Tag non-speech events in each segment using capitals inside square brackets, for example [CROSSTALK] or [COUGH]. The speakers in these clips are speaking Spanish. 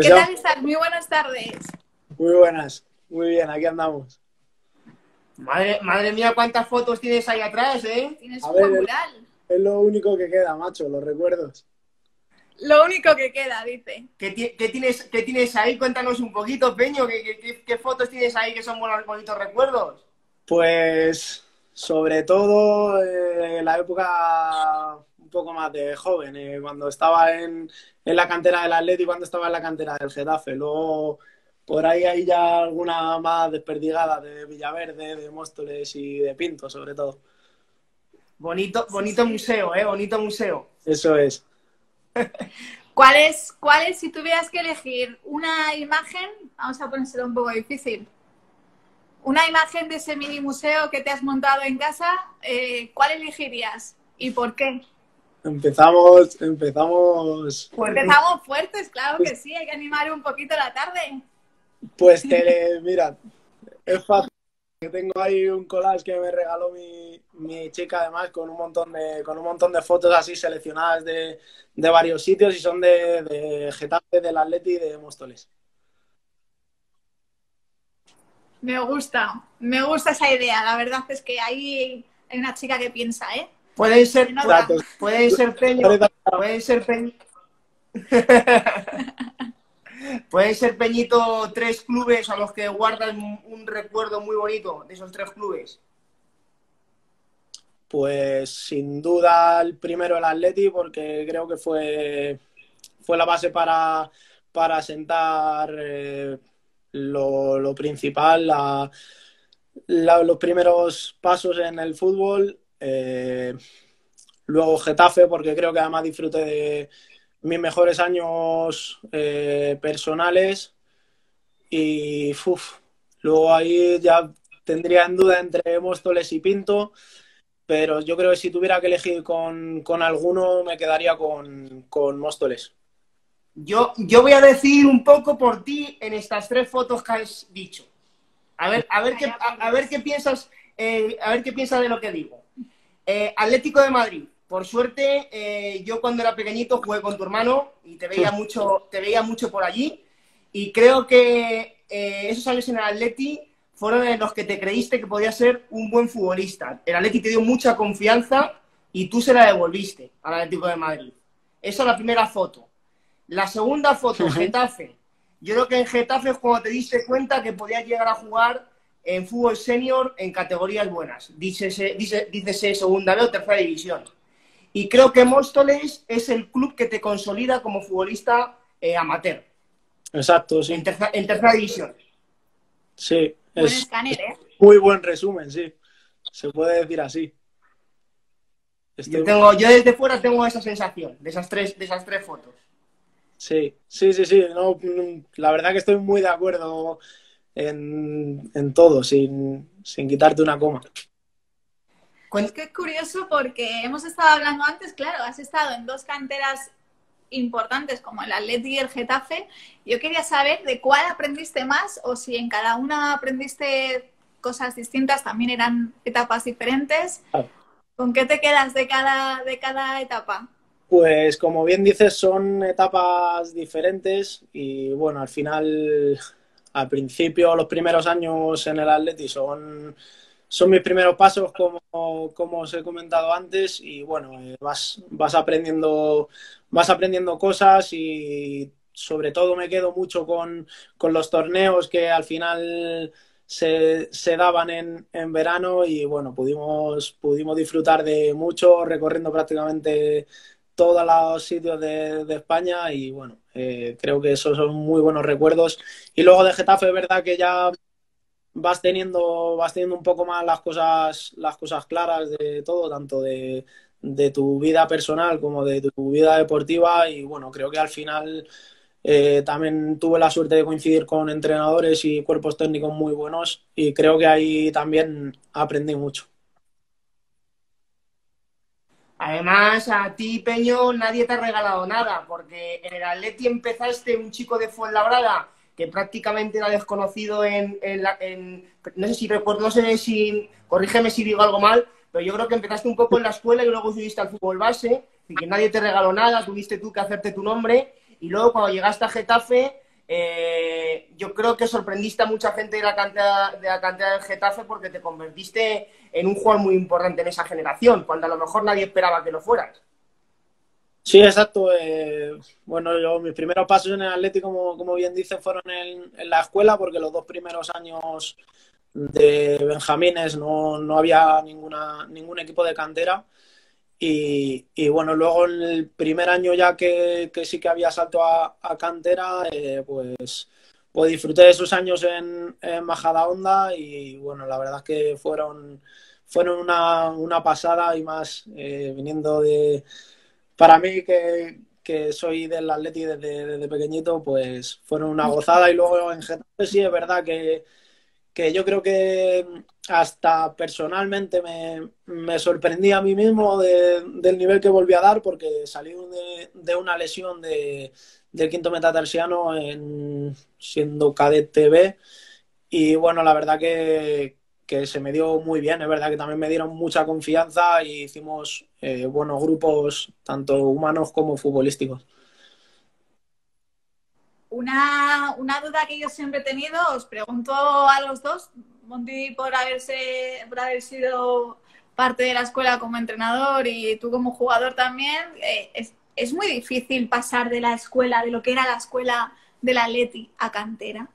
¿Qué tal estás? Muy buenas tardes. Muy buenas. Muy bien, aquí andamos. Madre, madre mía, cuántas fotos tienes ahí atrás, ¿eh? Tienes un buen mural. Es lo único que queda, macho, los recuerdos. Lo único que queda, dice. ¿Qué, tienes, qué tienes ahí? Cuéntanos un poquito, Peño. ¿Qué, fotos tienes ahí que son buenos, bonitos recuerdos? Pues, sobre todo, eh, la época poco más de joven, eh, cuando estaba en, en la cantera del Atleti, cuando estaba en la cantera del Getafe. Luego, por ahí hay ya alguna más desperdigada de Villaverde, de Móstoles y de Pinto, sobre todo. Bonito, bonito museo, ¿eh? Bonito museo. Eso es. [LAUGHS] ¿Cuál es, ¿Cuál es, si tuvieras que elegir una imagen, vamos a ponérselo un poco difícil, una imagen de ese mini museo que te has montado en casa, eh, ¿cuál elegirías y por qué? Empezamos, empezamos. Empezamos fuertes, claro que sí, hay que animar un poquito la tarde. Pues que, mira, es fácil. Tengo ahí un collage que me regaló mi, mi, chica además con un montón de con un montón de fotos así seleccionadas de, de varios sitios y son de, de Getafe, del Atleti y de Móstoles. Me gusta, me gusta esa idea. La verdad es que ahí hay una chica que piensa, ¿eh? Puede ser, puede ser Peño, [LAUGHS] puede ser Peño. Pueden ser, Peñito, tres clubes a los que guardan un recuerdo muy bonito de esos tres clubes. Pues sin duda el primero el Atleti, porque creo que fue, fue la base para, para sentar eh, lo, principal, los primeros pasos en el fútbol. Eh, luego Getafe, porque creo que además disfruté de mis mejores años eh, personales y luego ahí ya tendría en duda entre Móstoles y Pinto, pero yo creo que si tuviera que elegir con, alguno me quedaría con, con Móstoles. Yo, yo voy a decir un poco por ti en estas tres fotos que has dicho. A ver, a ver, qué, a, ver qué piensas, eh, a ver qué piensas de lo que digo. Eh, Atlético de Madrid, por suerte, eh, yo cuando era pequeñito jugué con tu hermano y te veía mucho, te veía mucho por allí. Y creo que eh, esos años en el Atleti fueron en los que te creíste que podías ser un buen futbolista. El Atleti te dio mucha confianza y tú se la devolviste al Atlético de Madrid. Esa es la primera foto. La segunda foto, Getafe. Yo creo que en Getafe es cuando te diste cuenta que podías llegar a jugar en fútbol senior en categorías buenas. Dícese, dice, dícese segunda B o tercera división. Y creo que Móstoles es el club que te consolida como futbolista eh, amateur. Exacto, sí. En, tercera división. Sí, es ¿eh? muy buen resumen, sí. Se puede decir así. Yo, tengo, yo desde fuera tengo esa sensación de esas tres, de esas tres fotos. Sí, sí, sí, sí. No, la verdad que estoy muy de acuerdo en, en todo, sin, sin quitarte una coma. Es que es curioso porque hemos estado hablando antes, claro, has estado en dos canteras importantes como el Atleti y el Getafe. Yo quería saber de cuál aprendiste más o si en cada una aprendiste cosas distintas, también eran etapas diferentes. ¿Con qué te quedas de cada, de cada etapa? Pues como bien dices, son etapas diferentes y bueno, al final, al principio, los primeros años en el Atleti son son mis primeros pasos, como, como os he comentado antes, y bueno, eh, vas, vas, aprendiendo, vas aprendiendo cosas y sobre todo me quedo mucho con, con los torneos que al final se, se daban en, en, verano y bueno, pudimos, pudimos disfrutar de mucho recorriendo prácticamente todos los sitios de, de España y bueno, eh, creo que esos son muy buenos recuerdos. Y luego de Getafe, es verdad que ya vas teniendo, vas teniendo un poco más las cosas, las cosas claras de todo, tanto de, tu vida personal como de tu vida deportiva. Y bueno, creo que al final eh, también tuve la suerte de coincidir con entrenadores y cuerpos técnicos muy buenos y creo que ahí también aprendí mucho. Además, a ti, Peño, nadie te ha regalado nada, porque en el Atleti empezaste un chico de Fuenlabrada que prácticamente era desconocido en, en, no sé si recuerdo, no sé si, corrígeme si digo algo mal, pero yo creo que empezaste un poco en la escuela y luego subiste al fútbol base, y que nadie te regaló nada, tuviste tú que hacerte tu nombre, y luego cuando llegaste a Getafe, eh, yo creo que sorprendiste a mucha gente de la cantidad de la cantidad del Getafe porque te convertiste en un jugador muy importante en esa generación, cuando a lo mejor nadie esperaba que lo fueras. Sí, exacto. Eh, bueno, yo, mis primeros pasos en el Atlético, como, como bien dice, fueron en, en, la escuela, porque los dos primeros años de Benjamines no, no había ninguna, ningún equipo de cantera. Y, y, bueno, luego en el primer año ya que, que sí que había salto a, a cantera, eh, pues, pues disfruté de esos años en, en Majada Honda y bueno, la verdad es que fueron, fueron una, una pasada y más eh, viniendo de para mí que, que soy del Atleti desde, desde, pequeñito, pues fueron una gozada y luego en Getafe sí es verdad que, que yo creo que hasta personalmente me, me sorprendí a mí mismo de, del nivel que volví a dar porque salí de, de una lesión de, del quinto metatarsiano en, siendo cadete B y bueno, la verdad que, que se me dio muy bien, es verdad que también me dieron mucha confianza y hicimos eh, buenos grupos, tanto humanos como futbolísticos. Una, una, duda que yo siempre he tenido, os pregunto a los dos, Monty por haberse, por haber sido parte de la escuela como entrenador y tú como jugador también, eh, es, es muy difícil pasar de la escuela, de lo que era la escuela del Atleti a cantera.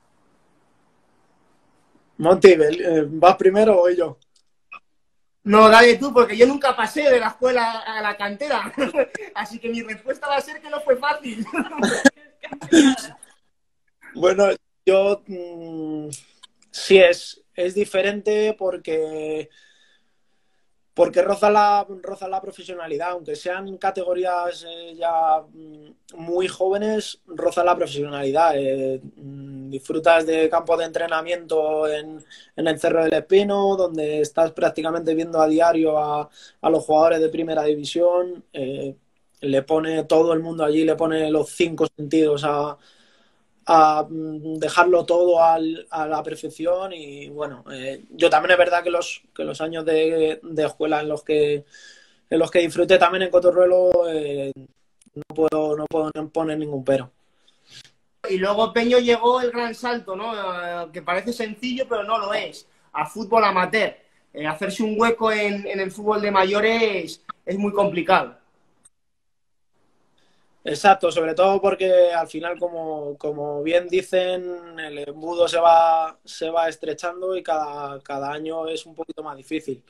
Monty, eh, ¿vas primero o voy yo? No, dale tú, porque yo nunca pasé de la escuela a la cantera. [LAUGHS] Así que mi respuesta va a ser que no fue fácil. [LAUGHS] [LAUGHS] bueno, yo mmm, sí es, es diferente porque porque roza la, roza la profesionalidad, aunque sean categorías eh, ya muy jóvenes, roza la profesionalidad. Eh, disfrutas de campo de entrenamiento en, en, el Cerro del Espino, donde estás prácticamente viendo a diario a, a los jugadores de primera división. Eh, le pone todo el mundo allí, le pone los cinco sentidos a, a dejarlo todo al, a la perfección y bueno, eh, yo también es verdad que los, que los años de, escuela en los que en los que disfruté también en Cotorruelo eh, no puedo no puedo poner ningún pero. Y luego Peño llegó el gran salto, ¿no? Eh, que parece sencillo, pero no lo es. A fútbol amateur. Hacerse un hueco en, en el fútbol de mayores es muy complicado. Exacto, sobre todo porque al final, como, como, bien dicen, el embudo se va, se va estrechando y cada, cada año es un poquito más difícil.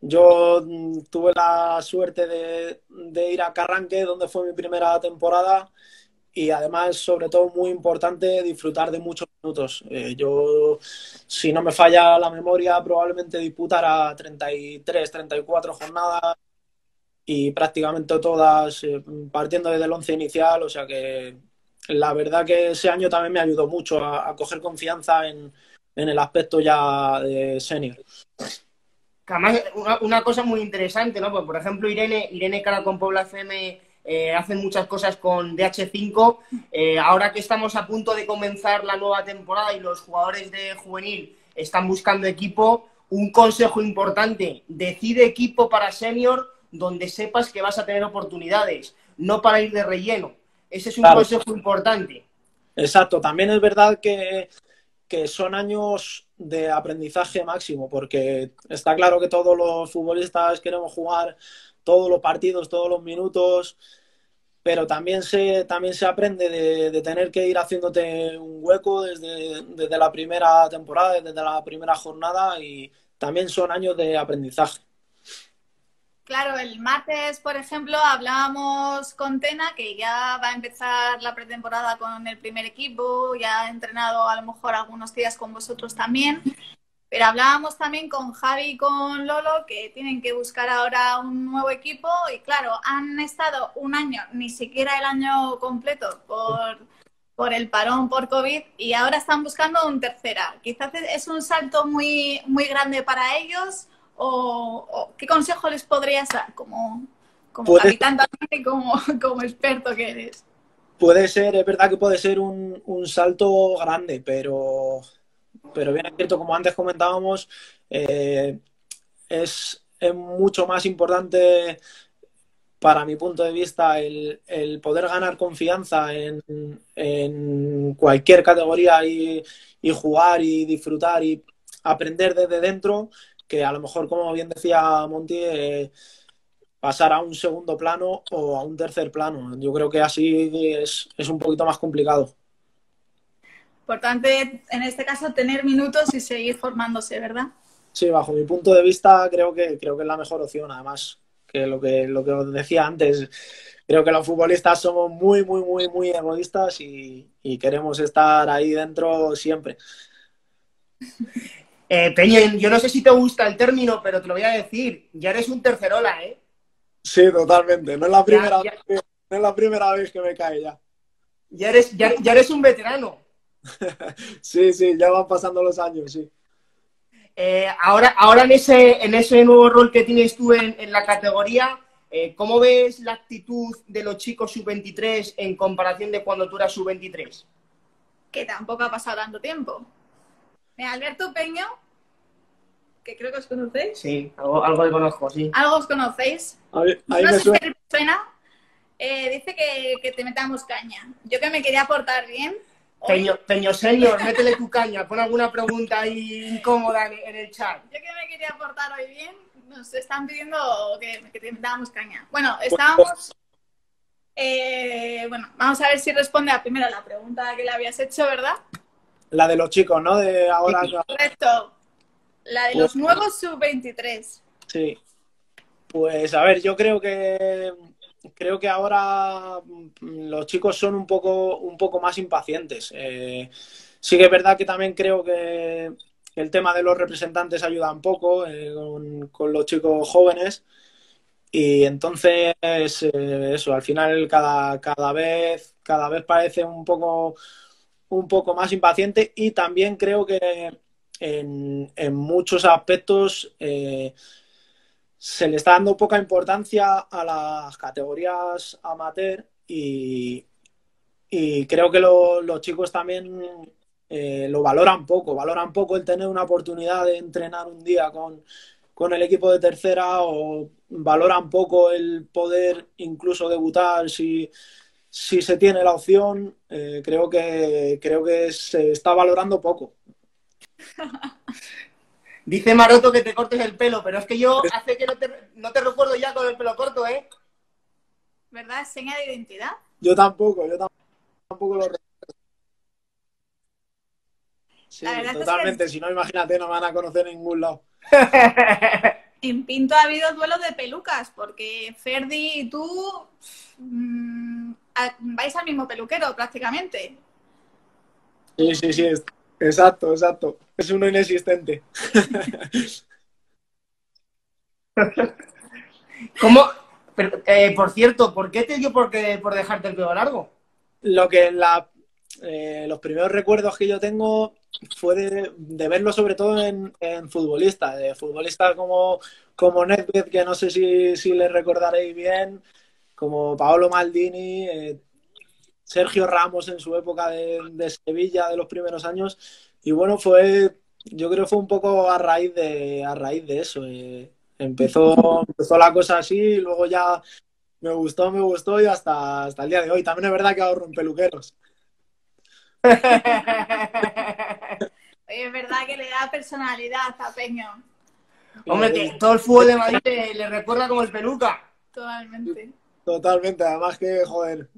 Yo mm, tuve la suerte de, ir a Carranque, donde fue mi primera temporada, y además, sobre todo, muy importante, disfrutar de muchos minutos. Eh, yo, si no me falla la memoria, probablemente disputara 33, 34 jornadas y prácticamente todas eh, partiendo desde el once inicial, o sea que la verdad que ese año también me ayudó mucho a, coger confianza en, en, el aspecto ya de senior. Además, una, una, cosa muy interesante, ¿no? Pues, por ejemplo, Irene, Irene Cara con Pobla FM eh, hacen muchas cosas con DH5. Eh, ahora que estamos a punto de comenzar la nueva temporada y los jugadores de juvenil están buscando equipo, un consejo importante, decide equipo para senior donde sepas que vas a tener oportunidades, no para ir de relleno. Ese es un claro. consejo importante. Exacto, también es verdad que, que, son años de aprendizaje máximo, porque está claro que todos los futbolistas queremos jugar todos los partidos, todos los minutos, pero también se, también se aprende de, de tener que ir haciéndote un hueco desde, desde la primera temporada, desde la primera jornada, y también son años de aprendizaje. Claro, el martes, por ejemplo, hablábamos con Tena, que ya va a empezar la pretemporada con el primer equipo, ya ha entrenado a lo mejor algunos días con vosotros también, pero hablábamos también con Javi y con Lolo, que tienen que buscar ahora un nuevo equipo y claro, han estado un año, ni siquiera el año completo, por, por el parón por COVID y ahora están buscando un tercera. Quizás es un salto muy, muy grande para ellos o, o, qué consejo les podrías dar como, como también y como, [LAUGHS] como, experto que eres? Puede ser, es verdad que puede ser un, un salto grande, pero, pero bien es cierto, como antes comentábamos, eh, es, es, mucho más importante para mi punto de vista, el, poder ganar confianza en, en cualquier categoría y, y, jugar y disfrutar y aprender desde dentro, que a lo mejor, como bien decía Monty, eh, pasar a un segundo plano o a un tercer plano. Yo creo que así es, es un poquito más complicado. Importante en este caso tener minutos y seguir formándose, ¿verdad? Sí, bajo mi punto de vista creo que creo que es la mejor opción. Además, que lo que lo que os decía antes, creo que los futbolistas somos muy, muy, muy, muy egoístas y, queremos estar ahí dentro siempre. [LAUGHS] Eh, Peña, yo no sé si te gusta el término, pero te lo voy a decir. Ya eres un tercerola, ¿eh? Sí, totalmente. No es la primera, Vez, que, no es la primera vez que me cae ya. Ya eres, ya, eres un veterano. [LAUGHS] sí, sí, ya van pasando los años, sí. Eh, ahora, ahora en ese, en ese nuevo rol que tienes tú en, la categoría, eh, ¿cómo ves la actitud de los chicos sub-23 en comparación de cuando tú eras sub-23? Que tampoco ha pasado tanto tiempo. Alberto Peño, que creo que os conocéis. Sí, algo, algo conozco, sí. ¿Algo os conocéis? no sé si suena. Eh, dice que, que, te metamos caña. Yo que me quería portar bien. Peño, Peño Señor, métele tu caña, pon alguna pregunta ahí incómoda en, el chat. Yo que me quería portar hoy bien, nos están pidiendo que, que te metamos caña. Bueno, estábamos... Eh, bueno, vamos a ver si responde a primero la pregunta que le habías hecho, ¿verdad? La de los chicos, ¿no? De ahora. Correcto. La de los nuevos sub-23. Sí. Pues a ver, yo creo que creo que ahora mm, los chicos son un poco, un poco más impacientes. Eh, sí que es verdad que también creo que el tema de los representantes ayuda un poco eh, con, los chicos jóvenes. Y entonces, eh, eso, al final cada, cada, vez, cada vez parece un poco, un poco más impaciente y también creo que en, muchos aspectos eh, se le está dando poca importancia a las categorías amateur y, creo que los chicos también eh, lo valoran poco, valoran poco el tener una oportunidad de entrenar un día con, el equipo de tercera o valoran poco el poder incluso debutar si, se tiene la opción. Eh, creo, que, creo que se está valorando poco. [LAUGHS] Dice Maroto que te cortes el pelo, pero es que yo hace que no te, recuerdo ya con el pelo corto, ¿eh? ¿Verdad? ¿Seña de identidad? Yo tampoco, yo tampoco lo recuerdo. Sí, totalmente. Si no, imagínate, no me van a conocer en ningún lado. [LAUGHS] en Pinto ha habido duelo de pelucas, porque Ferdi y tú vais al mismo peluquero prácticamente. Sí, sí, sí. Exacto, exacto. Es uno inexistente. [LAUGHS] ¿Cómo? Eh, por cierto, ¿por qué te dio por, por dejarte el pelo largo? Lo que la, eh, los primeros recuerdos que yo tengo fue de, verlo sobre todo en, futbolistas, de futbolistas como, como Nedved, que no sé si, si le recordaréis bien, como Paolo Maldini, eh, Sergio Ramos en su época de, Sevilla de los primeros años. Y bueno, fue, yo creo que fue un poco a raíz de, a raíz de eso. Eh, empezó, empezó la cosa así y luego ya me gustó, me gustó y hasta, hasta el día de hoy. También es verdad que ahorro en peluqueros. [LAUGHS] Oye, es verdad que le da personalidad a Peño. Hombre, que todo el fútbol de Madrid le recuerda como el peluca. Totalmente. Totalmente, además que, joder,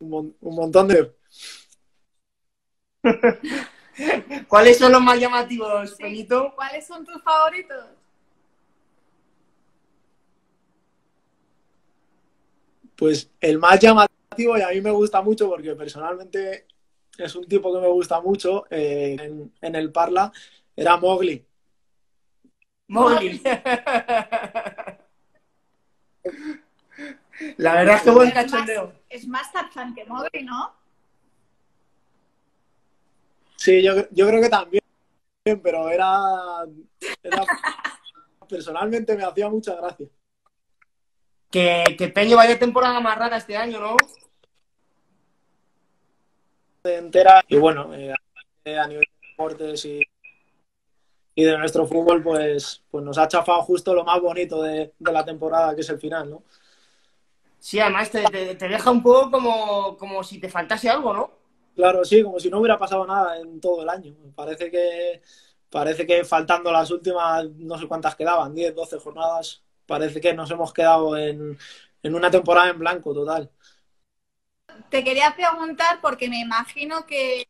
un, montón de... [LAUGHS] ¿Cuáles son los más llamativos, Peñito? ¿Cuáles son tus favoritos? Pues el más llamativo y a mí me gusta mucho porque personalmente es un tipo que me gusta mucho eh, en, el Parla, era Mowgli. Mowgli. [LAUGHS] [LAUGHS] La verdad es que buen cachondeo. Es más Tarzán que Mowgli, ¿no? Sí, yo, creo que también, pero era, [LAUGHS] personalmente me hacía mucha gracia. Que, que Peño vaya temporada más rara este año, ¿no? Entera y bueno, eh, a nivel de deportes y, y de nuestro fútbol, pues, pues nos ha chafado justo lo más bonito de, de la temporada, que es el final, ¿no? Sí, además te, te, deja un poco como, como si te faltase algo, ¿no? Claro, sí, como si no hubiera pasado nada en todo el año. Parece que, parece que faltando las últimas, no sé cuántas quedaban, 10, 12 jornadas, parece que nos hemos quedado en, en una temporada en blanco total. Te quería preguntar porque me imagino que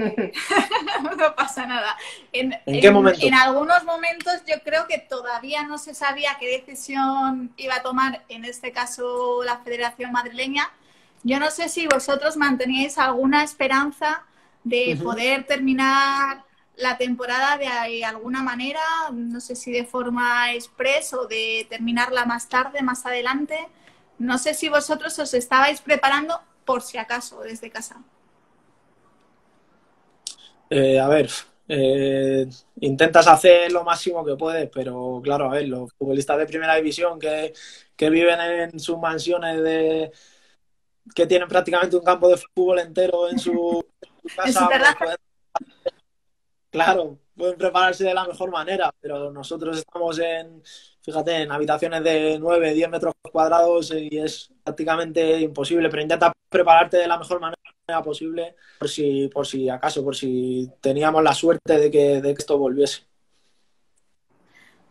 [LAUGHS] no pasa nada. En, qué momento? En algunos momentos yo creo que todavía no se sabía qué decisión iba a tomar, en este caso la Federación Madrileña. Yo no sé si vosotros manteníais alguna esperanza de poder terminar la temporada de alguna manera, no sé si de forma express o de terminarla más tarde, más adelante. No sé si vosotros os estabais preparando por si acaso desde casa. Eh, a ver, eh, intentas hacer lo máximo que puedes, pero claro, a ver, los futbolistas de primera división que, viven en sus mansiones de que tienen prácticamente un campo de fútbol entero en su, [LAUGHS] casa, pues claro, pueden prepararse de la mejor manera, pero nosotros estamos en, fíjate, en habitaciones de 9, 10 metros cuadrados y es prácticamente imposible, pero intenta prepararte de la mejor manera posible por si, por si acaso, por si teníamos la suerte de que, de que esto volviese.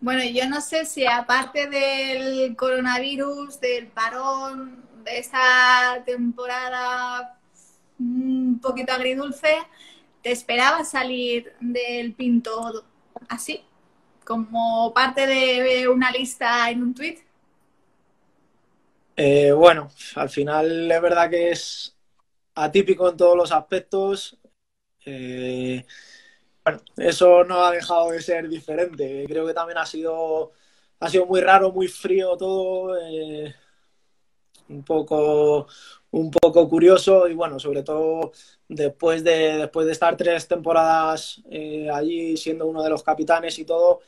Bueno, yo no sé si aparte del coronavirus, del parón, de esta temporada un poquito agridulce, ¿te esperabas salir del Pinto así? Como parte de una lista en un tweet. Eh, bueno, al final es verdad que es atípico en todos los aspectos. Eh, bueno, eso no ha dejado de ser diferente. Creo que también ha sido, ha sido muy raro, muy frío todo. Eh, un poco un poco curioso y bueno, sobre todo después de, después de estar tres temporadas eh, allí siendo uno de los capitanes y todo,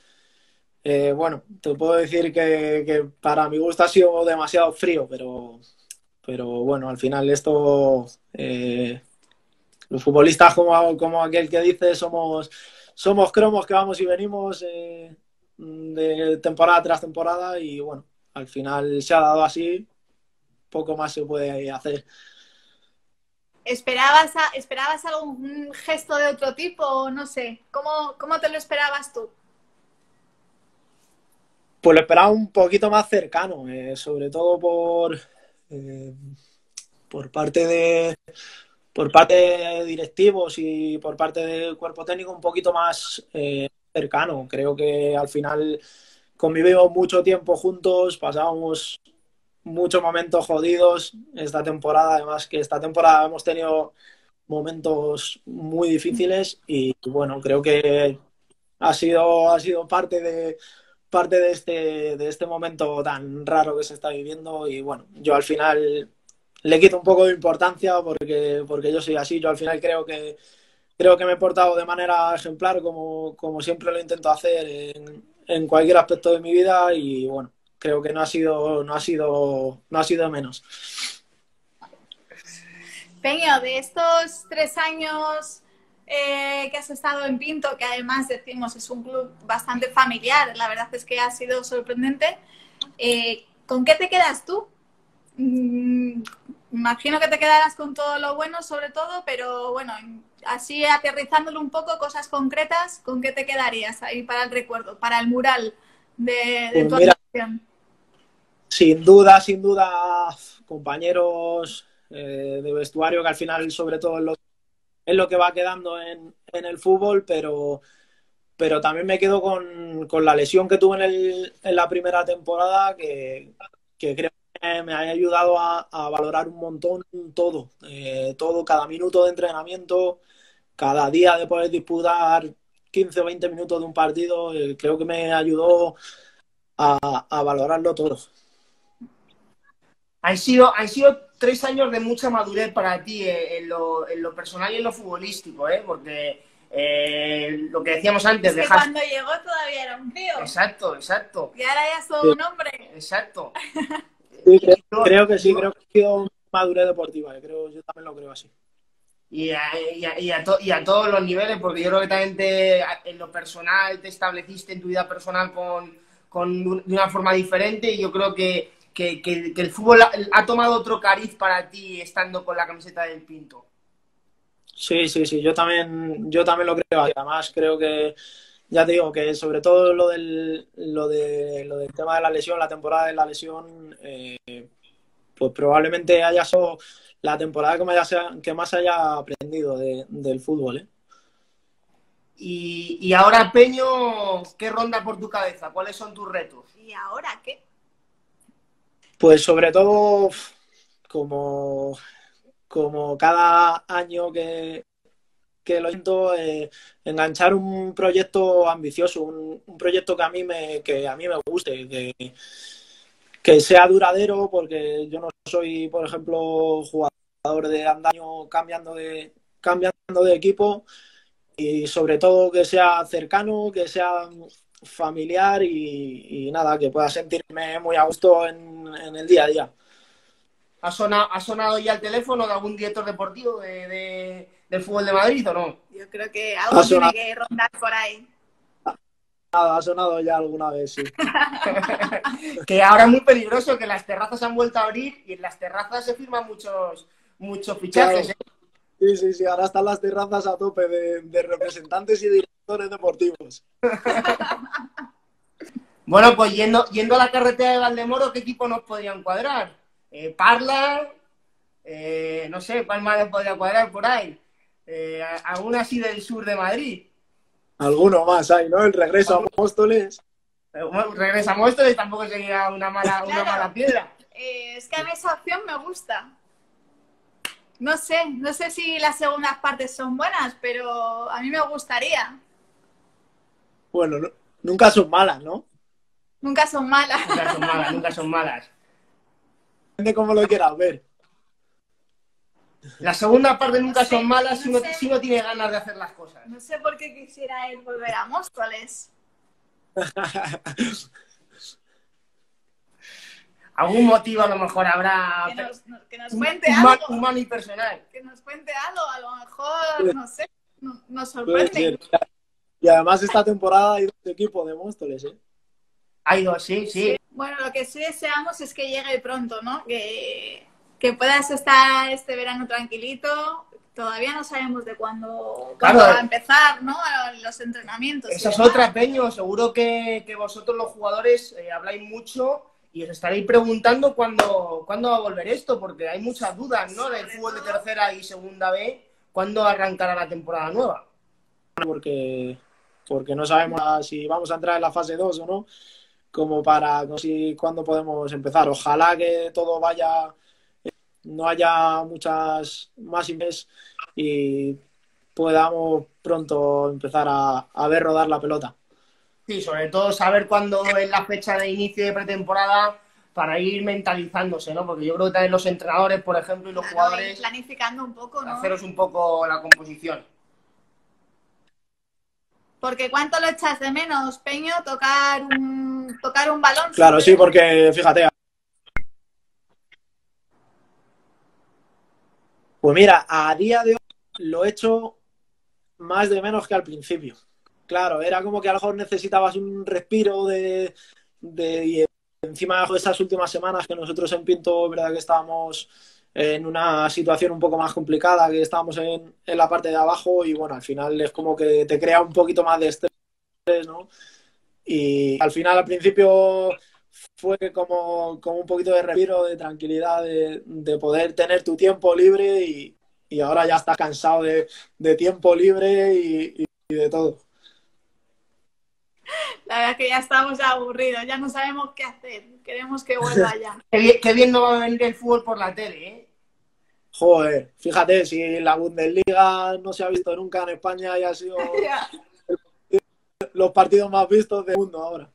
bueno, te puedo decir que, para mi gusto ha sido demasiado frío, pero, pero bueno, al final esto, eh, los futbolistas como, como aquel que dice, somos, somos cromos que vamos y venimos eh, de temporada tras temporada y bueno, al final se ha dado así, poco más se puede hacer. ¿Esperabas, ¿Esperabas algún gesto de otro tipo? No sé, ¿cómo, cómo te lo esperabas tú? Pues lo esperaba un poquito más cercano, eh, sobre todo por, eh, por parte de por parte de directivos y por parte del cuerpo técnico un poquito más eh, cercano. Creo que al final convivimos mucho tiempo juntos, pasamos muchos momentos jodidos esta temporada, además que esta temporada hemos tenido momentos muy difíciles y bueno, creo que ha sido, ha sido parte de, parte de este, de este momento tan raro que se está viviendo y bueno, yo al final le quito un poco de importancia porque, porque yo soy así, yo al final creo que creo que me he portado de manera ejemplar como, como siempre lo intento hacer en, cualquier aspecto de mi vida y bueno, creo que no ha sido, no ha sido, no ha sido menos. Peño, de estos tres años eh, que has estado en Pinto, que además decimos es un club bastante familiar, la verdad es que ha sido sorprendente. Eh, ¿Con qué te quedas tú? Mm, imagino que te quedarás con todo lo bueno sobre todo, pero bueno, así aterrizándolo un poco, cosas concretas, ¿con qué te quedarías ahí para el recuerdo, para el mural de, pues tu actuación? Sin duda, sin duda, compañeros eh, de vestuario que al final sobre todo en los es lo que va quedando en, el fútbol, pero, pero también me quedo con, la lesión que tuve en, el, en la primera temporada, que, creo que me ha ayudado a, valorar un montón todo, eh, todo, cada minuto de entrenamiento, cada día de poder disputar 15 o 20 minutos de un partido, eh, creo que me ayudó a, a valorarlo todo. Han sido, han sido tres años de mucha madurez para ti eh, en, lo, en lo, personal y en lo futbolístico, ¿eh? Porque eh, lo que decíamos antes... Es que cuando llegó todavía era un tío. Exacto, exacto. Y ahora ya es todo un hombre. Exacto. [LAUGHS] creo, que sí, creo que ha sido madurez deportiva, yo, creo, yo también lo creo así. Y a, y, a, y, a y a, todos los niveles, porque yo creo que también te, en lo personal te estableciste en tu vida personal con, con, de una forma diferente y yo creo que que, el fútbol ha, tomado otro cariz para ti estando con la camiseta del Pinto. Sí, sí, sí, yo también, yo también lo creo. Además, creo que, ya te digo, que sobre todo lo del, lo de, lo del tema de la lesión, la temporada de la lesión, eh, pues probablemente haya sido la temporada que más, haya, que más haya aprendido del fútbol. ¿eh? Y, y, ahora, Peño, ¿qué ronda por tu cabeza? ¿Cuáles son tus retos? ¿Y ahora qué? Pues sobre todo, como, como cada año que, que lo siento, eh, enganchar un proyecto ambicioso, un, proyecto que a mí me, que a mí me guste, que, que sea duradero, porque yo no soy, por ejemplo, jugador de andaño cambiando de, cambiando de equipo y sobre todo que sea cercano, que sea familiar y, nada, que pueda sentirme muy a gusto en, el día a día. ¿Ha sonado, ¿Ha sonado ya el teléfono de algún director deportivo de, del fútbol de Madrid o no? Yo creo que algo tiene que rondar por ahí. ha sonado ya alguna vez, sí. [LAUGHS] que ahora es muy peligroso, que las terrazas han vuelto a abrir y en las terrazas se firman muchos, muchos fichajes. ¿eh? Sí, sí, sí, ahora están las terrazas a tope de, representantes y directores deportivos. [LAUGHS] bueno, pues yendo, yendo a la carretera de Valdemoro, ¿qué equipo nos podrían cuadrar? Eh, Parla, eh, no sé, ¿cuál más nos podría cuadrar por ahí? Eh, ¿Algún así del sur de Madrid? Alguno más hay, ¿no? El regreso a Móstoles. El regreso a Móstoles tampoco sería una mala, una mala piedra. es que a mí esa opción me gusta. No sé, no sé si las segundas partes son buenas, pero a mí me gustaría. Bueno, nunca son malas, ¿no? Nunca son malas. Nunca son malas, nunca son malas. Depende cómo lo quieras ver. Las segundas partes nunca son malas si, no, tiene ganas de hacer las cosas. No sé por qué quisiera él volver a Móstoles. [LAUGHS] algún motivo a lo mejor habrá. Que nos, cuente algo. Humano y personal. Que nos cuente algo, a lo mejor, no sé, nos sorprende. Y además esta temporada hay dos equipos de Móstoles, ¿eh? Hay dos, sí, sí, Bueno, lo que sí deseamos es que llegue pronto, ¿no? Que, que puedas estar este verano tranquilito. Todavía no sabemos de cuándo, va a empezar, ¿no? Los entrenamientos. Esa es otra, Peño. Seguro que, que vosotros los jugadores eh, habláis mucho y os estaréis preguntando cuándo, cuándo va a volver esto, porque hay muchas dudas, ¿no? Del fútbol de tercera y segunda B, ¿cuándo arrancará la temporada nueva? Porque, porque no sabemos si vamos a entrar en la fase 2 o no, como para no sé cuándo podemos empezar. Ojalá que todo vaya, no haya muchas más y podamos pronto empezar a ver rodar la pelota. Sí, sobre todo saber cuándo es la fecha de inicio de pretemporada para ir mentalizándose, ¿no? Porque yo creo que también los entrenadores, por ejemplo, y los jugadores... planificando un poco, ¿no? Haceros un poco la composición. Porque ¿cuánto lo echas de menos, Peño, tocar un, tocar un balón? Claro, sí, porque fíjate... Pues mira, a día de hoy lo he hecho más de menos que al principio. Claro, era como que a lo mejor necesitabas un respiro de, y encima de esas últimas semanas que nosotros en Pinto, verdad que estábamos en una situación un poco más complicada, que estábamos en, la parte de abajo y bueno, al final es como que te crea un poquito más de estrés, ¿no? Y al final, al principio fue como, como un poquito de respiro, de tranquilidad, de, de poder tener tu tiempo libre y, ahora ya estás cansado de, tiempo libre y de todo. [LAUGHS] La verdad es que ya estamos aburridos, ya no sabemos qué hacer. Queremos que vuelva [LAUGHS] ya. qué, bien, no va a venir el fútbol por la tele, ¿eh? Joder, fíjate, si la Bundesliga no se ha visto nunca en España y ha sido [LAUGHS] los partidos más vistos del mundo ahora.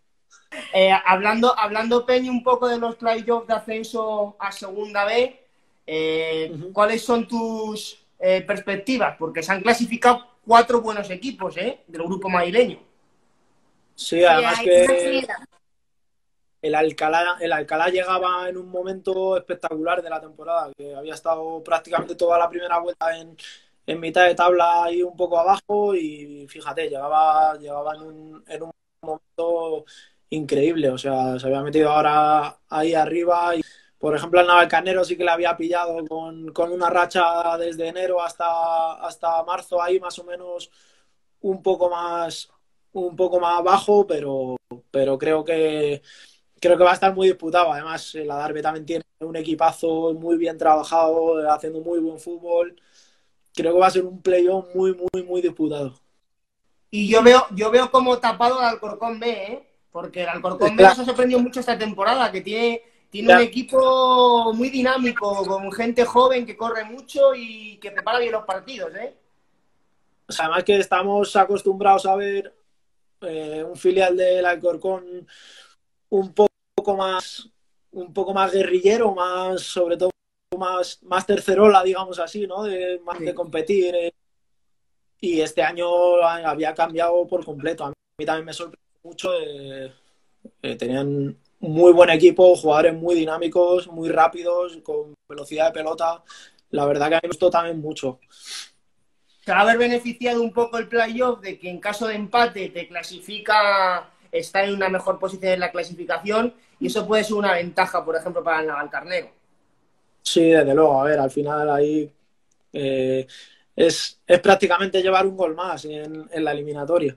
Eh, hablando, hablando, Peña, un poco de los playoffs de ascenso a Segunda B, eh, ¿cuáles son tus eh, perspectivas? Porque se han clasificado cuatro buenos equipos ¿eh? del grupo madrileño. Sí, además que el Alcalá, el Alcalá llegaba en un momento espectacular de la temporada, que había estado prácticamente toda la primera vuelta en, en mitad de tabla y un poco abajo y fíjate, llegaba, llegaba en, un, en un momento increíble. O sea, se había metido ahora ahí arriba. Y, por ejemplo, el Navalcarnero sí que le había pillado con, con, una racha desde enero hasta, hasta marzo, ahí más o menos un poco más, un poco más bajo, pero, pero creo que creo que va a estar muy disputado. Además, la Darbe también tiene un equipazo muy bien trabajado, haciendo muy buen fútbol. Creo que va a ser un playoff muy, muy, muy disputado. Y yo veo, yo veo como tapado al Alcorcón B, ¿eh? porque el Alcorcón B nos ha sorprendido mucho esta temporada, que tiene, tiene un equipo muy dinámico, con gente joven que corre mucho y que prepara bien los partidos. ¿eh? además que estamos acostumbrados a ver eh, un filial del Alcorcón un poco más un poco más guerrillero, más sobre todo más, más tercerola, digamos así, ¿no? De, más de competir. Eh. Y este año había cambiado por completo. A mí también me sorprendió mucho. Eh, eh, tenían muy buen equipo, jugadores muy dinámicos, muy rápidos, con velocidad de pelota. La verdad que a mí me gustó también mucho. ¿Te va a haber beneficiado un poco el playoff de que en caso de empate te clasifica está en una mejor posición en la clasificación y eso puede ser una ventaja, por ejemplo, para el Navalcarnero. Sí, desde luego. A ver, al final ahí eh, es, es, prácticamente llevar un gol más en, en, la eliminatoria.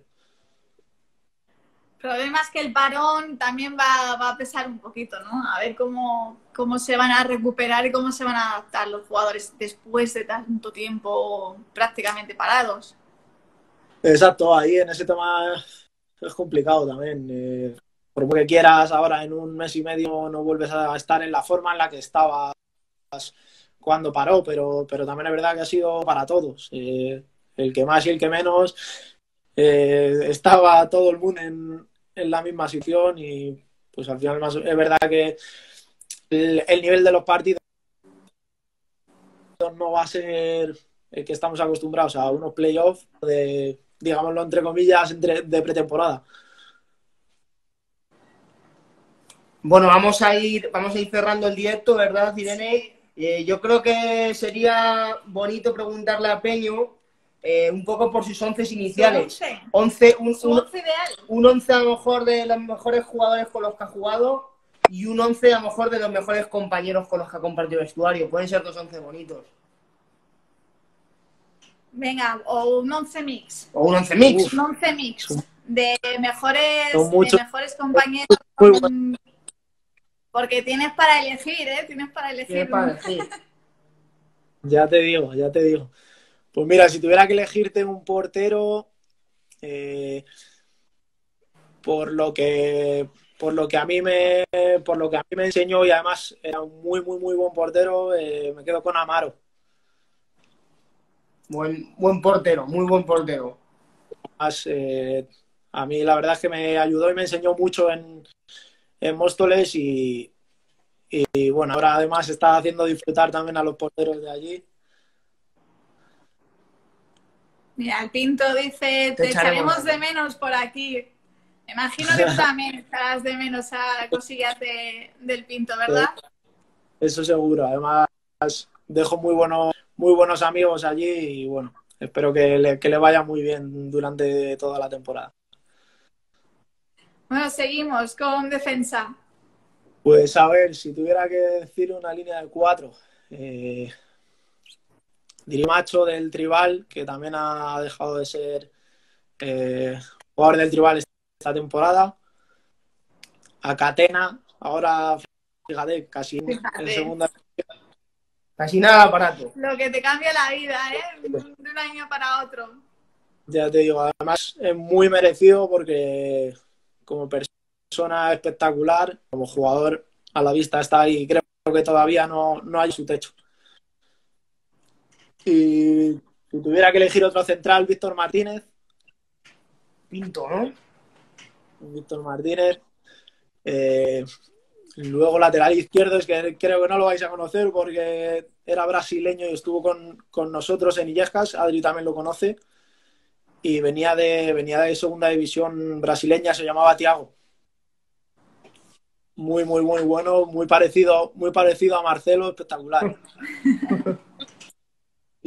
Problema es que el parón también va, va, a pesar un poquito, ¿no? A ver cómo, cómo se van a recuperar y cómo se van a adaptar los jugadores después de tanto tiempo prácticamente parados. Exacto, ahí en ese tema es complicado también. Eh, por lo que quieras, ahora en un mes y medio no vuelves a estar en la forma en la que estabas cuando paró, pero, pero también es verdad que ha sido para todos. Eh, el que más y el que menos eh, estaba todo el mundo en, en, la misma situación y pues al final es verdad que el, el nivel de los partidos no va a ser el que estamos acostumbrados a unos playoffs de digámoslo entre comillas, entre, de pretemporada. Bueno, vamos a ir, vamos a ir cerrando el directo, ¿verdad, Irene? Eh, yo creo que sería bonito preguntarle a Peño eh, un poco por sus once iniciales. Once, un, un, un, once a lo mejor de los mejores jugadores con los que ha jugado y un once a lo mejor de los mejores compañeros con los que ha compartido vestuario. Pueden ser dos once bonitos. Venga, o un 11 mix. O un 11 mix. Un 11 mix. De mejores, de mejores compañeros. Con... Porque tienes para elegir, ¿eh? Tienes para elegir. Para elegir. [LAUGHS] ya te digo, ya te digo. Pues mira, si tuviera que elegirte un portero, eh, por lo que por lo que a mí me por lo que a mí me enseñó y además era un muy muy muy buen portero, eh, me quedo con Amaro. Buen, buen portero, muy buen portero. eh, a mí la verdad es que me ayudó y me enseñó mucho en, en Móstoles y, y, bueno, ahora además está haciendo disfrutar también a los porteros de allí. Mira, el Pinto dice, te, echaremos de menos por aquí. Me imagino que tú [LAUGHS] también estarás de menos a cosillas de, del Pinto, ¿verdad? Eso seguro. Además, dejo muy buenos muy buenos amigos allí y bueno, espero que le, que le vaya muy bien durante toda la temporada. Bueno, seguimos con defensa. Pues a ver, si tuviera que decir una línea de cuatro, eh, diría Macho del Tribal, que también ha dejado de ser eh, jugador del Tribal esta temporada. A Catena, ahora fíjate, casi en segunda Casi nada barato. Lo que te cambia la vida, ¿eh? De un año para otro. Ya te digo, además es muy merecido porque como persona espectacular, como jugador a la vista está ahí. Creo que todavía no, no hay su techo. Y si tuviera que elegir otro central, Víctor Martínez. Pinto, ¿no? Víctor Martínez. Eh, Luego lateral izquierdo es que creo que no lo vais a conocer porque era brasileño y estuvo con, nosotros en Illescas, Adri también lo conoce, y venía de, venía de segunda división brasileña, se llamaba Tiago. Muy, muy, muy bueno, muy parecido, muy parecido a Marcelo, espectacular. [LAUGHS]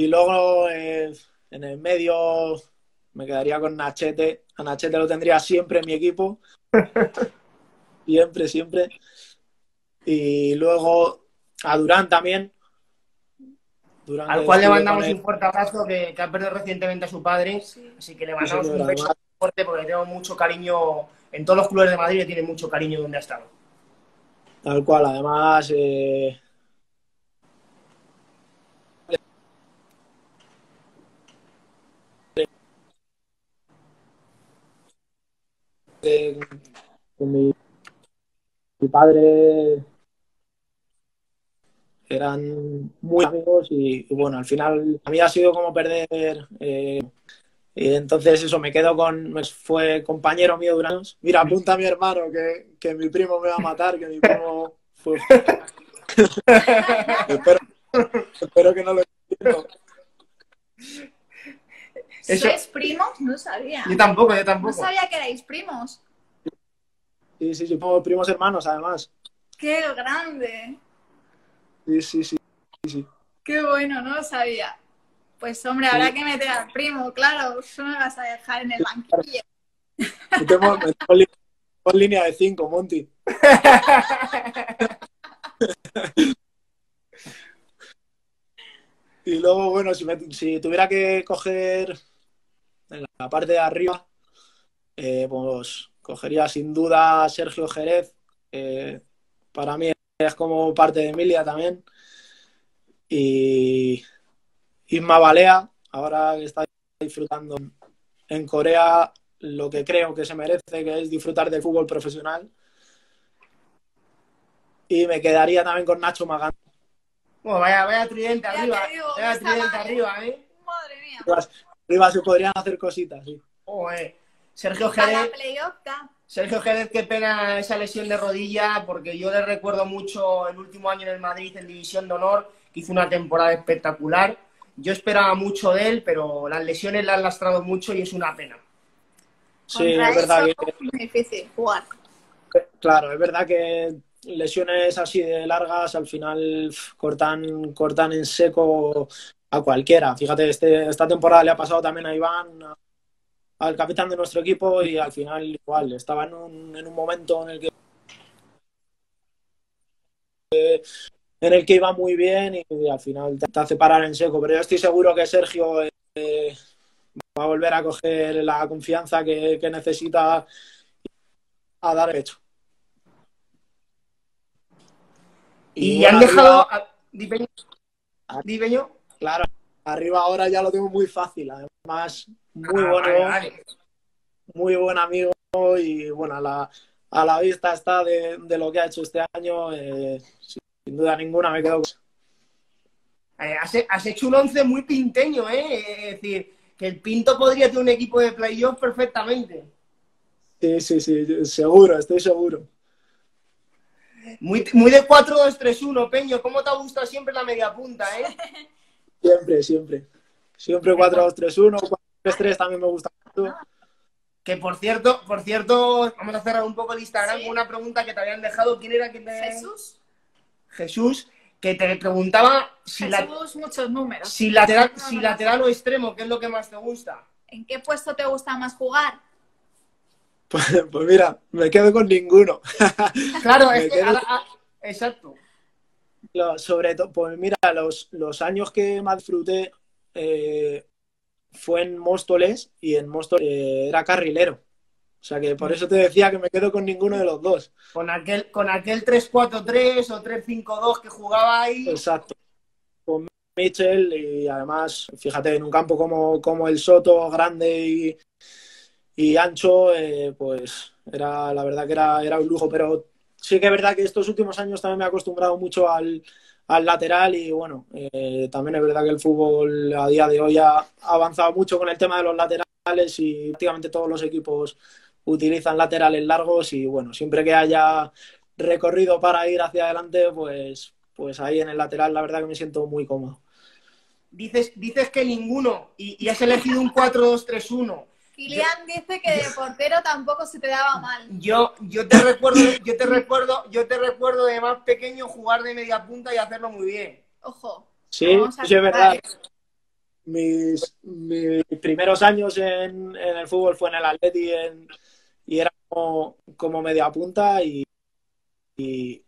y luego eh, en el medio me quedaría con Nachete. A Nachete lo tendría siempre en mi equipo. [LAUGHS] siempre, siempre. Y luego a Durán también. Durán Al cual le mandamos un fuerte abrazo que, ha perdido recientemente a su padre. Así que le mandamos un beso fuerte porque tengo mucho cariño. En todos los clubes de Madrid le tiene mucho cariño donde ha estado. Tal cual, además. Eh... mi, mi padre eran muy amigos y, bueno, al final a mí ha sido como perder. Eh, y entonces eso, me quedo con, fue compañero mío durante. Mira, apunta a mi hermano que, que, mi primo me va a matar, que mi primo [LAUGHS] espero, espero, que no lo entiendo. ¿Sois primos? No sabía. Yo tampoco, yo tampoco. No sabía que erais primos. Sí, sí, sí, primos hermanos además. ¡Qué grande! Sí, sí, sí. sí. Qué bueno, no lo sabía. Pues hombre, habrá que meter al primo, claro, no me vas a dejar en el banquillo. Tengo, línea de cinco, Monty. [LAUGHS] y luego, bueno, si, si, tuviera que coger en la parte de arriba, eh, pues cogería sin duda a Sergio Jerez. para mí es como parte de Emilia también. Y Isma Balea, ahora que está disfrutando en Corea lo que creo que se merece, que es disfrutar del fútbol profesional. Y me quedaría también con Nacho Magán. Bueno, vaya, vaya tridente arriba. vaya tridente arriba, ¿eh? Madre mía. Arriba, se podrían hacer cositas, sí. Sergio Jerez. Sergio Jerez, qué pena esa lesión de rodilla, porque yo le recuerdo mucho el último año en el Madrid en División de Honor, que hizo una temporada espectacular. Yo esperaba mucho de él, pero las lesiones le han lastrado mucho y es una pena. Sí, es verdad que. Es muy difícil jugar. Claro, es verdad que lesiones así de largas al final cortan, cortan en seco a cualquiera. Fíjate, este, esta temporada le ha pasado también a Iván, al capitán de nuestro equipo y al final igual estaba en un, en un momento en el que en el que iba muy bien y al final te, hace parar en seco. Pero yo estoy seguro que Sergio eh, va a volver a coger la confianza que, necesita a dar hecho. Y, han dejado. Dipeño. Claro, arriba ahora ya lo tengo muy fácil. Además, muy bueno, muy buen amigo y bueno, a la, a la vista está de, lo que ha hecho este año. Eh, sin duda ninguna me quedo eh, has, hecho un once muy pinteño, ¿eh? Es decir, que el Pinto podría tener un equipo de playoff perfectamente. Sí, sí, sí, seguro, estoy seguro. Muy, muy de 4-2-3-1, Peño. ¿Cómo te ha gustado siempre la media punta, eh? [LAUGHS] Siempre, siempre. Siempre 4-2-3-1, 4-3-3 también me gusta mucho. Que por cierto, por cierto, vamos a cerrar un poco el Instagram con una pregunta que te habían dejado. ¿Quién era quien te... Jesús. Jesús, que te preguntaba si, Jesús, muchos números. si lateral, si lateral o extremo, ¿qué es lo que más te gusta? ¿En qué puesto te gusta más jugar? [LAUGHS] Pues, pues mira, me quedo con ninguno. claro, [LAUGHS] es que, exacto. Sobre todo, pues mira, los, los años que más disfruté eh, fue en Móstoles y en Móstoles eh, era carrilero. O sea que por eso te decía que me quedo con ninguno de los dos. Con aquel, con aquel 3-4-3 o 3-5-2 que jugaba ahí. Exacto. Con Mitchell y además, fíjate, en un campo como, como el Soto, grande y, ancho, eh, pues era la verdad que era, era un lujo. Pero sí que es verdad que estos últimos años también me he acostumbrado mucho al, al lateral y bueno, eh, también es verdad que el fútbol a día de hoy ha avanzado mucho con el tema de los laterales y prácticamente todos los equipos utilizan laterales largos y bueno, siempre que haya recorrido para ir hacia adelante, pues, pues ahí en el lateral la verdad que me siento muy cómodo. Dices, dices que ninguno y, has elegido un 4-2-3-1. Kilian dice que de portero tampoco se te daba mal. Yo, yo te recuerdo, yo te recuerdo, yo te recuerdo de más pequeño jugar de media punta y hacerlo muy bien. Ojo. Sí, es verdad. Mis, mis, primeros años en, en, el fútbol fue en el Atleti y era como, media punta y, y,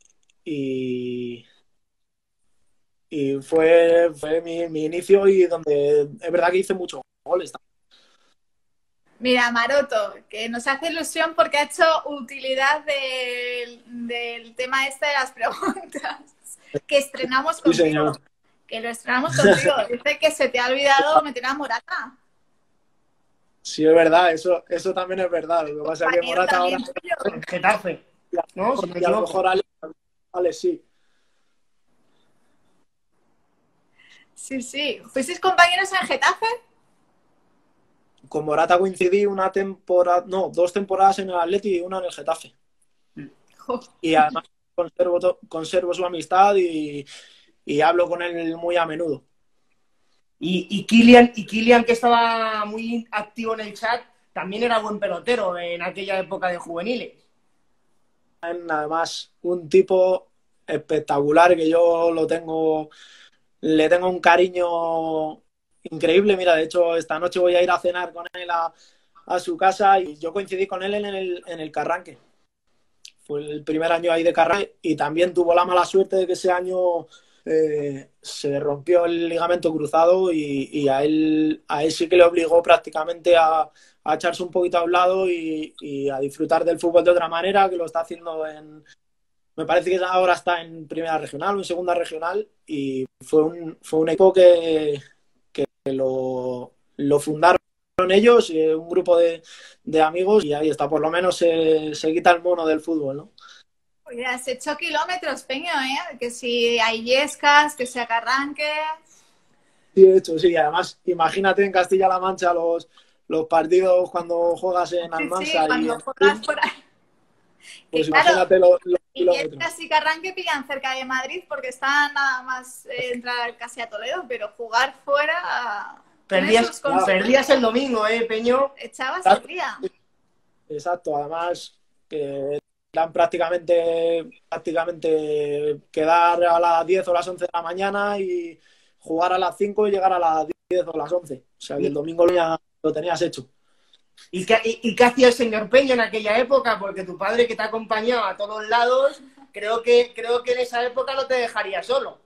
y fue, fue mi, mi, inicio y donde es verdad que hice muchos goles. Mira, Maroto, que nos hace ilusión porque ha hecho utilidad del, del tema este de las preguntas [LAUGHS] que estrenamos contigo. Sí, que lo estrenamos contigo. [LAUGHS] Dice que se te ha olvidado meter a Morata. Sí, es verdad, eso, eso también es verdad. Lo que pasa es que Morata ahora... Getafe, ¿no? Y a lo mejor Ale, Ale sí. Sí, sí. ¿Fuisteis compañeros en Getafe? Con Morata coincidí una temporada, no, dos temporadas en el Atleti y una en el Getafe. Y además conservo, conservo su amistad y, y, hablo con él muy a menudo. Y, y, Kilian, y Kilian, que estaba muy activo en el chat, también era buen pelotero en aquella época de juveniles. Además, un tipo espectacular que yo lo tengo le tengo un cariño increíble. Mira, de hecho, esta noche voy a ir a cenar con él a, su casa y yo coincidí con él en el, en el Carranque. Fue el primer año ahí de Carranque y también tuvo la mala suerte de que ese año eh, se rompió el ligamento cruzado y, a, él, a él sí que le obligó prácticamente a, echarse un poquito a un lado y, a disfrutar del fútbol de otra manera, que lo está haciendo en, me parece que ahora está en primera regional o en segunda regional y fue un, fue un equipo que lo, lo fundaron ellos, eh, un grupo de, de, amigos y ahí está, por lo menos se, se quita el mono del fútbol, ¿no? Oye, has hecho kilómetros, Peño, ¿eh? Que si hay yescas, que se arranque. Sí, he hecho, sí. Además, imagínate en Castilla-La Mancha los, los partidos cuando juegas en Almansa. Sí, cuando juegas por ahí. Pues imagínate lo, lo y casi que arranque pillan cerca de Madrid porque están nada más eh, entrar casi a Toledo, pero jugar fuera. Perdías, perdías el domingo, ¿eh, Peño? Echabas el día. Exacto, además que eran prácticamente, prácticamente quedar a las 10 o las 11 de la mañana y jugar a las 5 y llegar a las 10 o las 11. O sea que el domingo lo tenías hecho. ¿Y qué, hacía el señor Peña en aquella época? Porque tu padre que te acompañaba a todos lados, creo que, creo que en esa época no te dejaría solo.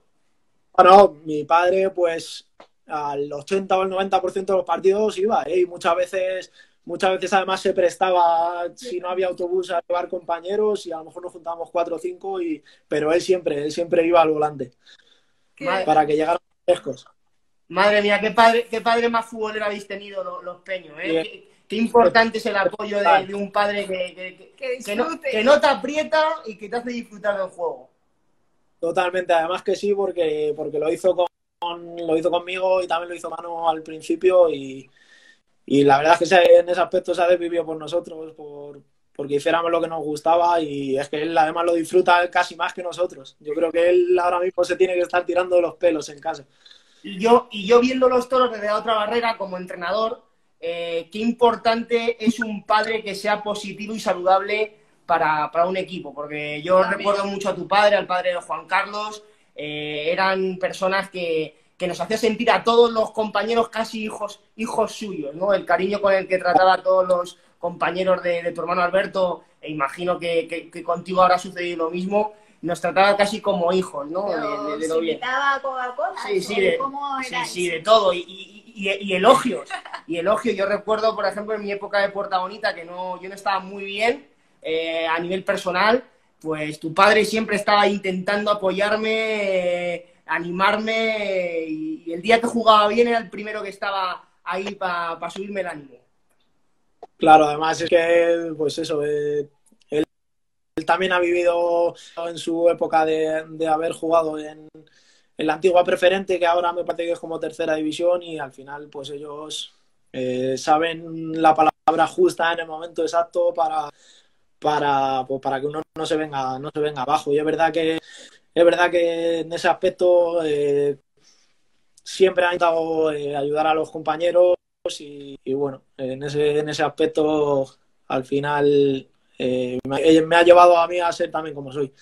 Bueno, mi padre, pues al 80 o el 90% de los partidos iba, ¿eh? y muchas veces, muchas veces además se prestaba, si no había autobús, a llevar compañeros, y a lo mejor nos juntábamos cuatro o cinco, y... pero él siempre, él siempre iba al volante. Para que llegaran frescos. Madre mía, qué padre, qué padre más futbolero habéis tenido los, peños, ¿eh? Qué importante es el apoyo de, un padre que, que, no, te aprieta y que te hace disfrutar del juego. Totalmente, además que sí, porque, porque lo hizo con lo hizo conmigo y también lo hizo Mano al principio y, la verdad es que en ese aspecto se ha desvivido por nosotros, por, porque hiciéramos lo que nos gustaba y es que él además lo disfruta casi más que nosotros. Yo creo que él ahora mismo se tiene que estar tirando los pelos en casa. Y yo, y yo viendo los toros desde otra barrera como entrenador, eh, qué importante es un padre que sea positivo y saludable para, un equipo, porque yo recuerdo mucho a tu padre, al padre de Juan Carlos, eh, eran personas que, nos hacían sentir a todos los compañeros casi hijos, hijos suyos, ¿no? El cariño con el que trataba a todos los compañeros de, tu hermano Alberto, e imagino que, contigo habrá sucedido lo mismo, nos trataba casi como hijos, ¿no? de, de, lo bien. Sí, sí, de, sí, sí, de todo. y, y, elogios. Y elogios, yo recuerdo, por ejemplo, en mi época de Puerta Bonita, que no, yo no estaba muy bien eh, a nivel personal, pues tu padre siempre estaba intentando apoyarme, eh, animarme, y, el día que jugaba bien era el primero que estaba ahí para subirme el ánimo. Claro, además es que, pues eso, eh, él, también ha vivido en su época de, haber jugado en, la antigua preferente, que ahora me parece que es como tercera división, y al final, pues ellos eh, saben la palabra justa en el momento exacto para, para, pues, para que uno no se venga, no se venga abajo. Y es verdad que es verdad que en ese aspecto eh, siempre han intentado eh, ayudar a los compañeros y, bueno, en ese, en ese aspecto al final me ha llevado a mí a ser también como soy.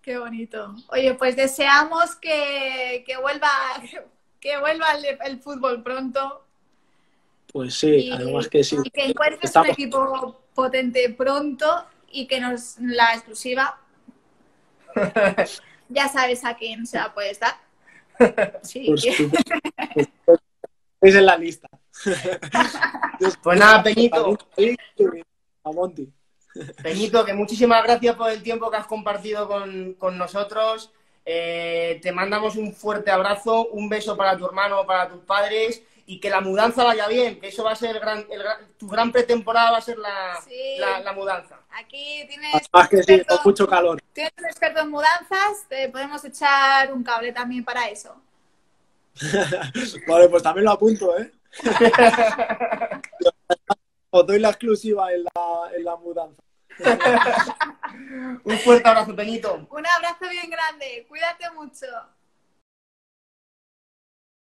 Qué bonito. Oye, pues deseamos que, vuelva, que vuelva [LAUGHS] el, fútbol pronto. Pues sí, además que sí. Y que encuentres un equipo potente pronto y que nos la exclusiva [LAUGHS] ya sabes a quién se la puedes dar. Sí. Es en la lista. [LAUGHS] pues nada, Peñito. Peñito, que muchísimas gracias por el tiempo que has compartido con, nosotros. Eh, te mandamos un fuerte abrazo, un beso para tu hermano, para tus padres y que la mudanza vaya bien, que eso va a ser el gran, tu gran pretemporada va a ser la, la, mudanza. Aquí tienes Más que sí, con mucho calor. Tienes un experto en mudanzas, te podemos echar un cable también para eso. [LAUGHS] vale, pues también lo apunto, ¿eh? Os doy la exclusiva en la, en la mudanza. [LAUGHS] un fuerte abrazo, Peñito. Un abrazo bien grande, cuídate mucho.